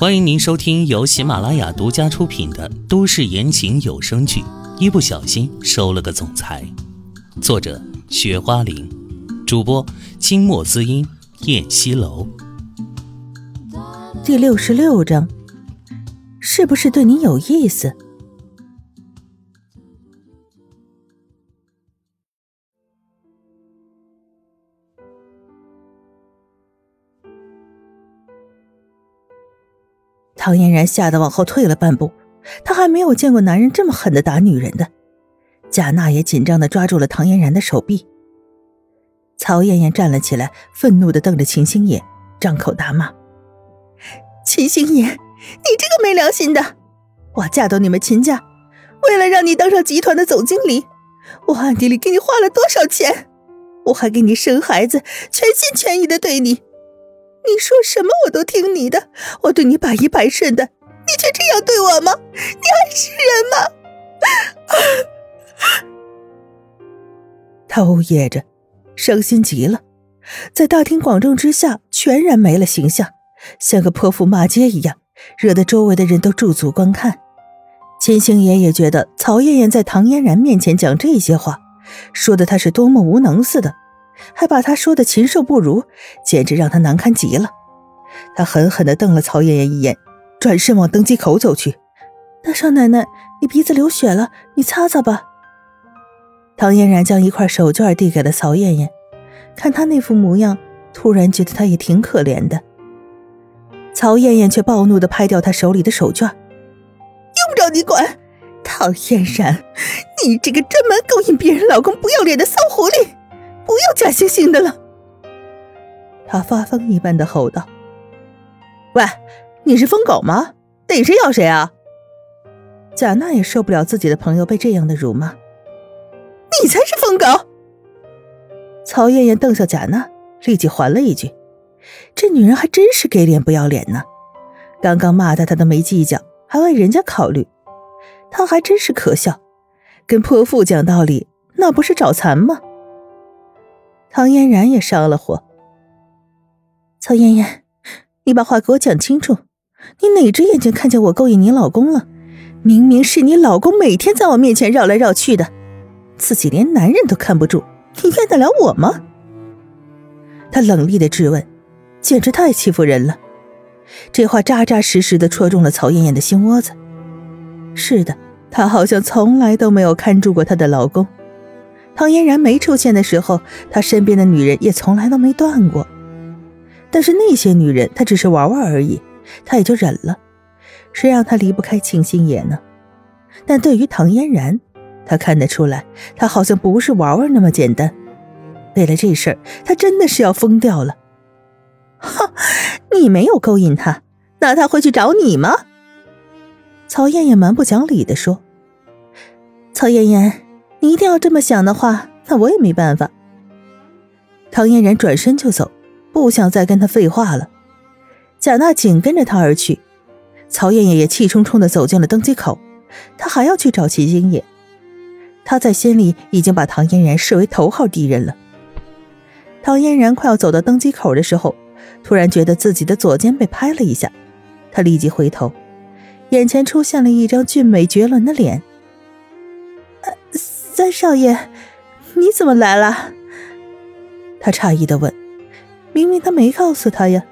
欢迎您收听由喜马拉雅独家出品的都市言情有声剧《一不小心收了个总裁》，作者：雪花玲，主播：清墨滋音、燕西楼。第六十六章，是不是对你有意思？唐嫣然吓得往后退了半步，她还没有见过男人这么狠的打女人的。贾娜也紧张的抓住了唐嫣然的手臂。曹艳艳站了起来，愤怒的瞪着秦星野，张口大骂：“秦星野，你这个没良心的！我嫁到你们秦家，为了让你当上集团的总经理，我暗地里给你花了多少钱？我还给你生孩子，全心全意的对你。”你说什么我都听你的，我对你百依百顺的，你却这样对我吗？你还是人吗？他呜咽着，伤心极了，在大庭广众之下全然没了形象，像个泼妇骂街一样，惹得周围的人都驻足观看。秦星爷也觉得曹艳艳在唐嫣然面前讲这些话，说的她是多么无能似的。还把他说的禽兽不如，简直让他难堪极了。他狠狠地瞪了曹艳艳一眼，转身往登机口走去。大少奶奶，你鼻子流血了，你擦擦吧。唐嫣然将一块手绢递给了曹艳艳，看她那副模样，突然觉得她也挺可怜的。曹艳艳却暴怒地拍掉她手里的手绢，用不着你管。唐嫣然，你这个专门勾引别人老公不要脸的骚狐狸！不要假惺惺的了！他发疯一般的吼道：“喂，你是疯狗吗？逮谁咬谁啊！”贾娜也受不了自己的朋友被这样的辱骂。你才是疯狗！曹艳艳瞪向贾娜，立即还了一句：“这女人还真是给脸不要脸呢！刚刚骂她，她都没计较，还为人家考虑，她还真是可笑。跟泼妇讲道理，那不是找残吗？”唐嫣然也上了火。曹嫣嫣，你把话给我讲清楚，你哪只眼睛看见我勾引你老公了？明明是你老公每天在我面前绕来绕去的，自己连男人都看不住，你怨得了我吗？他冷厉的质问，简直太欺负人了。这话扎扎实实的戳中了曹艳艳的心窝子。是的，她好像从来都没有看住过她的老公。唐嫣然没出现的时候，他身边的女人也从来都没断过。但是那些女人，他只是玩玩而已，他也就忍了。谁让他离不开庆星野呢？但对于唐嫣然，他看得出来，他好像不是玩玩那么简单。为了这事儿，他真的是要疯掉了。哈，你没有勾引他，那他会去找你吗？曹艳艳蛮不讲理的说：“曹艳艳。”你一定要这么想的话，那我也没办法。唐嫣然转身就走，不想再跟他废话了。贾娜紧跟着他而去，曹艳艳也气冲冲的走进了登机口，她还要去找齐星野。他在心里已经把唐嫣然视为头号敌人了。唐嫣然快要走到登机口的时候，突然觉得自己的左肩被拍了一下，她立即回头，眼前出现了一张俊美绝伦的脸。三少爷，你怎么来了？他诧异的问。明明他没告诉他呀。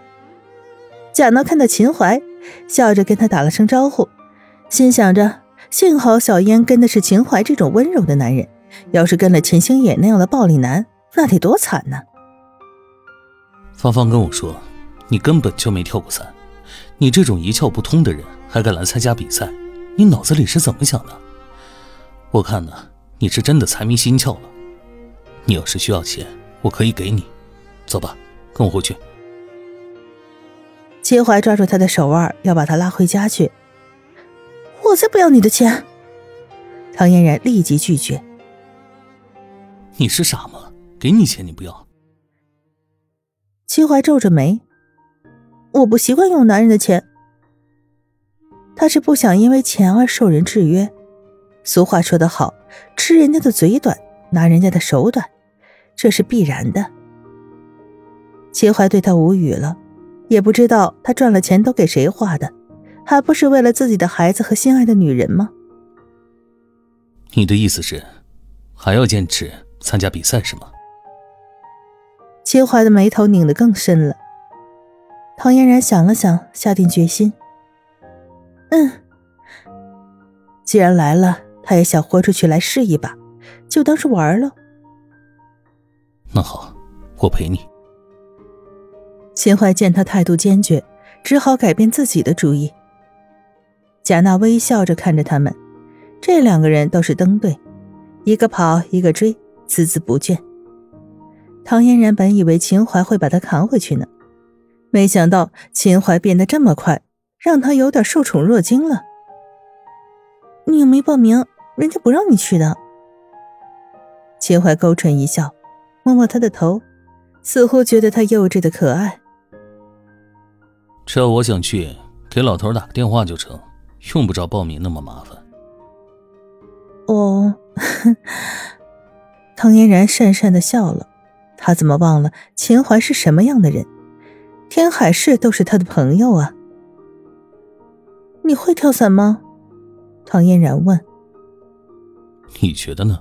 贾娜看到秦淮，笑着跟他打了声招呼，心想着幸好小燕跟的是秦淮这种温柔的男人，要是跟了秦星野那样的暴力男，那得多惨呢。芳芳跟我说，你根本就没跳过伞，你这种一窍不通的人还敢来参加比赛，你脑子里是怎么想的？我看呢。你是真的财迷心窍了。你要是需要钱，我可以给你。走吧，跟我回去。秦淮抓住他的手腕，要把他拉回家去。我才不要你的钱！唐嫣然立即拒绝。你是傻吗？给你钱你不要？秦淮皱着眉。我不习惯用男人的钱。他是不想因为钱而受人制约。俗话说得好，吃人家的嘴短，拿人家的手短，这是必然的。秦淮对他无语了，也不知道他赚了钱都给谁花的，还不是为了自己的孩子和心爱的女人吗？你的意思是，还要坚持参加比赛是吗？秦淮的眉头拧得更深了。唐嫣然想了想，下定决心：“嗯，既然来了，他也想豁出去来试一把，就当是玩了。”那好，我陪你。秦淮见他态度坚决，只好改变自己的主意。贾娜微笑着看着他们，这两个人倒是登对，一个跑，一个追，孜孜不倦。唐嫣然本以为秦淮会把他扛回去呢，没想到秦淮变得这么快，让他有点受宠若惊了。你又没报名，人家不让你去的。秦淮勾唇一笑，摸摸他的头，似乎觉得他幼稚的可爱。只要我想去，给老头打个电话就成，用不着报名那么麻烦。哦，唐嫣然讪讪的笑了。他怎么忘了秦淮是什么样的人？天海市都是他的朋友啊。你会跳伞吗？唐嫣然问。你觉得呢？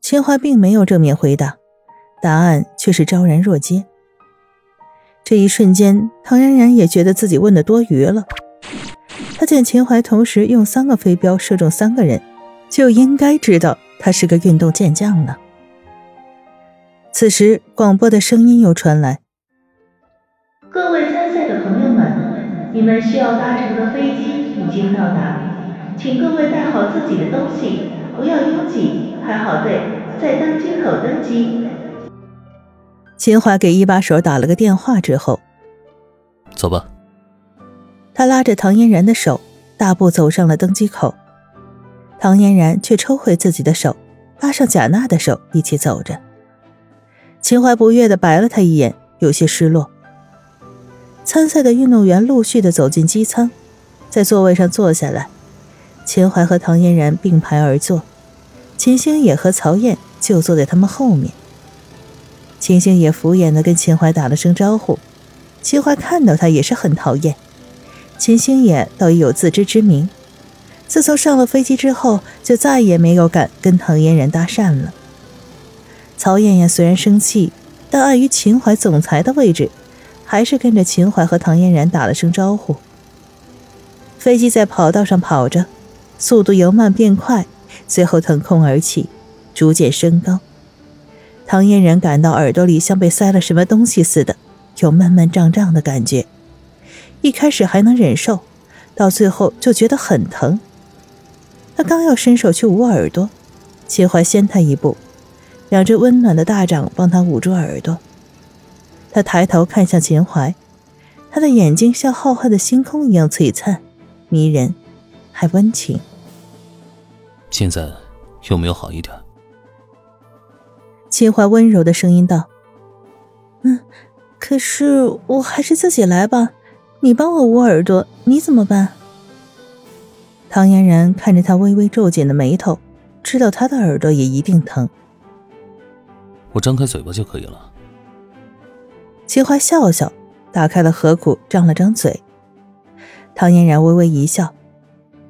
秦淮并没有正面回答，答案却是昭然若揭。这一瞬间，唐嫣然也觉得自己问的多余了。他见秦淮同时用三个飞镖射中三个人，就应该知道他是个运动健将了。此时，广播的声音又传来：“各位参赛的朋友们，你们需要搭乘的飞机已经到达，请各位带好自己的东西，不要拥挤，排好队，在登机口登机。”秦淮给一把手打了个电话之后，走吧。他拉着唐嫣然的手，大步走上了登机口。唐嫣然却抽回自己的手，拉上贾娜的手，一起走着。秦淮不悦的白了他一眼，有些失落。参赛的运动员陆续的走进机舱，在座位上坐下来。秦淮和唐嫣然并排而坐，秦星野和曹燕就坐在他们后面。秦星野敷衍的跟秦淮打了声招呼，秦淮看到他也是很讨厌。秦星野倒也有自知之明，自从上了飞机之后，就再也没有敢跟唐嫣然搭讪了。曹艳艳虽然生气，但碍于秦淮总裁的位置，还是跟着秦淮和唐嫣然打了声招呼。飞机在跑道上跑着，速度由慢变快，最后腾空而起，逐渐升高。唐嫣然感到耳朵里像被塞了什么东西似的，有闷闷胀胀的感觉。一开始还能忍受，到最后就觉得很疼。他刚要伸手去捂耳朵，秦淮先他一步，两只温暖的大掌帮他捂住耳朵。他抬头看向秦淮，他的眼睛像浩瀚的星空一样璀璨、迷人，还温情。现在有没有好一点？秦淮温柔的声音道：“嗯，可是我还是自己来吧。你帮我捂耳朵，你怎么办？”唐嫣然看着他微微皱紧的眉头，知道他的耳朵也一定疼。我张开嘴巴就可以了。秦淮笑笑，打开了河谷，张了张嘴。唐嫣然微微一笑，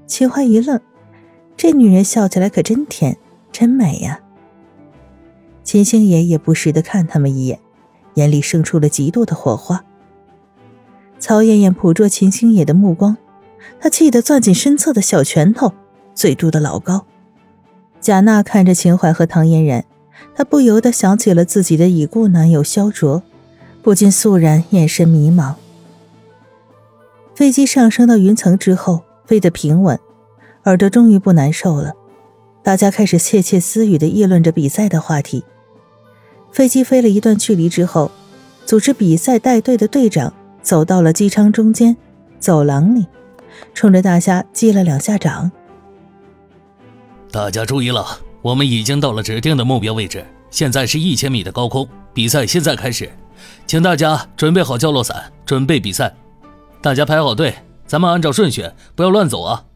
秦淮一愣，这女人笑起来可真甜，真美呀。秦星野也不时的看他们一眼，眼里生出了嫉妒的火花。曹艳艳捕捉秦星野的目光，她气得攥紧身侧的小拳头，嘴嘟得老高。贾娜看着秦淮和唐嫣然，她不由得想起了自己的已故男友萧卓，不禁肃然，眼神迷茫。飞机上升到云层之后，飞得平稳，耳朵终于不难受了。大家开始窃窃私语的议论着比赛的话题。飞机飞了一段距离之后，组织比赛带队的队长走到了机舱中间走廊里，冲着大家击了两下掌。大家注意了，我们已经到了指定的目标位置，现在是一千米的高空，比赛现在开始，请大家准备好降落伞，准备比赛。大家排好队，咱们按照顺序，不要乱走啊！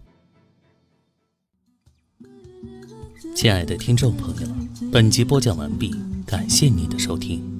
亲爱的听众朋友，本集播讲完毕。感谢您的收听。